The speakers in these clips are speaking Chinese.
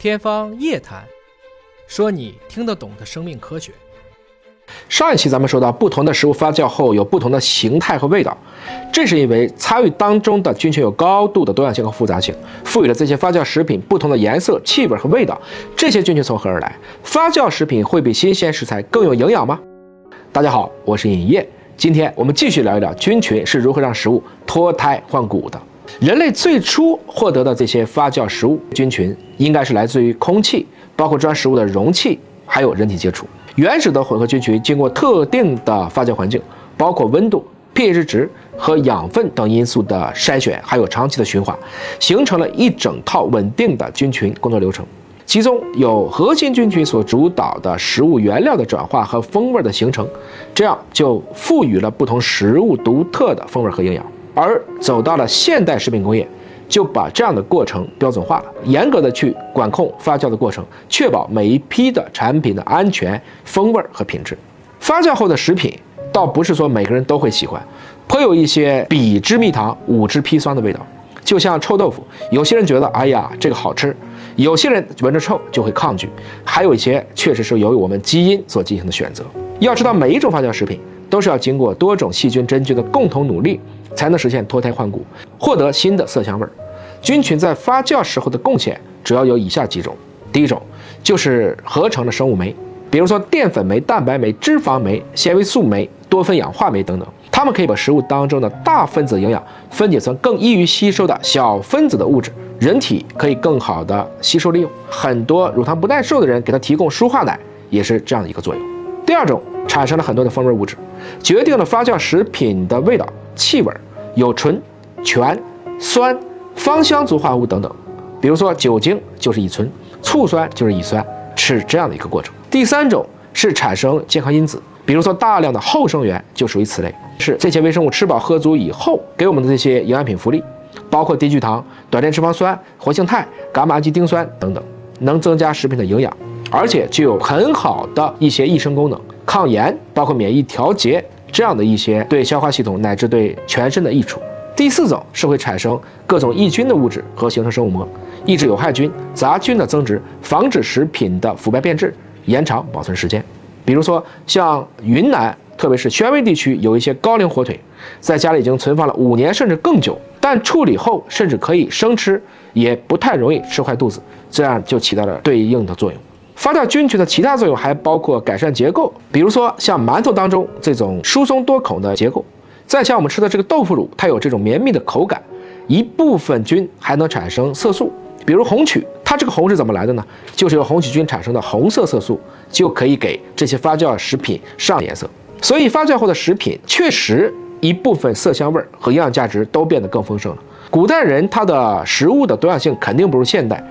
天方夜谭，说你听得懂的生命科学。上一期咱们说到，不同的食物发酵后有不同的形态和味道，这是因为参与当中的菌群有高度的多样性和复杂性，赋予了这些发酵食品不同的颜色、气味和味道。这些菌群从何而来？发酵食品会比新鲜食材更有营养吗？大家好，我是尹烨，今天我们继续聊一聊菌群是如何让食物脱胎换骨的。人类最初获得的这些发酵食物菌群，应该是来自于空气，包括装食物的容器，还有人体接触。原始的混合菌群经过特定的发酵环境，包括温度、pH 值和养分等因素的筛选，还有长期的循环，形成了一整套稳定的菌群工作流程。其中有核心菌群所主导的食物原料的转化和风味的形成，这样就赋予了不同食物独特的风味和营养。而走到了现代食品工业，就把这样的过程标准化了，严格的去管控发酵的过程，确保每一批的产品的安全、风味和品质。发酵后的食品，倒不是说每个人都会喜欢，颇有一些比之蜜糖，五之砒霜的味道。就像臭豆腐，有些人觉得哎呀这个好吃，有些人闻着臭就会抗拒，还有一些确实是由于我们基因所进行的选择。要知道，每一种发酵食品都是要经过多种细菌、真菌的共同努力。才能实现脱胎换骨，获得新的色香味儿。菌群在发酵时候的贡献主要有以下几种：第一种就是合成的生物酶，比如说淀粉酶、蛋白酶、脂肪酶、纤维素酶、多酚氧化酶等等，它们可以把食物当中的大分子营养分解成更易于吸收的小分子的物质，人体可以更好的吸收利用。很多乳糖不耐受的人给它提供舒化奶，也是这样的一个作用。第二种产生了很多的风味物质，决定了发酵食品的味道。气味有醇、醛、酸、芳香族化合物等等，比如说酒精就是乙醇，醋酸就是乙酸，是这样的一个过程。第三种是产生健康因子，比如说大量的后生元就属于此类，是这些微生物吃饱喝足以后给我们的这些营养品福利，包括低聚糖、短链脂肪酸、活性肽、伽马氨基丁酸等等，能增加食品的营养，而且具有很好的一些益生功能，抗炎，包括免疫调节。这样的一些对消化系统乃至对全身的益处。第四种是会产生各种抑菌的物质和形成生物膜，抑制有害菌、杂菌的增殖，防止食品的腐败变质，延长保存时间。比如说像云南，特别是宣威地区，有一些高龄火腿，在家里已经存放了五年甚至更久，但处理后甚至可以生吃，也不太容易吃坏肚子，这样就起到了对应的作用。发酵菌群的其他作用还包括改善结构，比如说像馒头当中这种疏松多孔的结构，再像我们吃的这个豆腐乳，它有这种绵密的口感。一部分菌还能产生色素，比如红曲，它这个红是怎么来的呢？就是由红曲菌产生的红色色素，就可以给这些发酵食品上颜色。所以发酵后的食品确实一部分色香味儿和营养价值都变得更丰盛了。古代人他的食物的多样性肯定不如现代。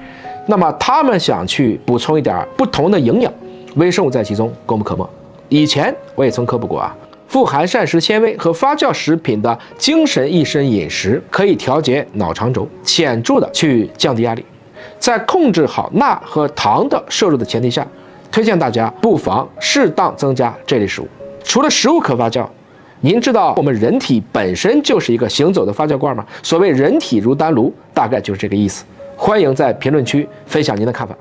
那么他们想去补充一点不同的营养，微生物在其中功不可没。以前我也曾科普过啊，富含膳食纤维和发酵食品的精神益生饮食可以调节脑肠轴，显著的去降低压力。在控制好钠和糖的摄入的前提下，推荐大家不妨适当增加这类食物。除了食物可发酵，您知道我们人体本身就是一个行走的发酵罐吗？所谓人体如丹炉，大概就是这个意思。欢迎在评论区分享您的看法。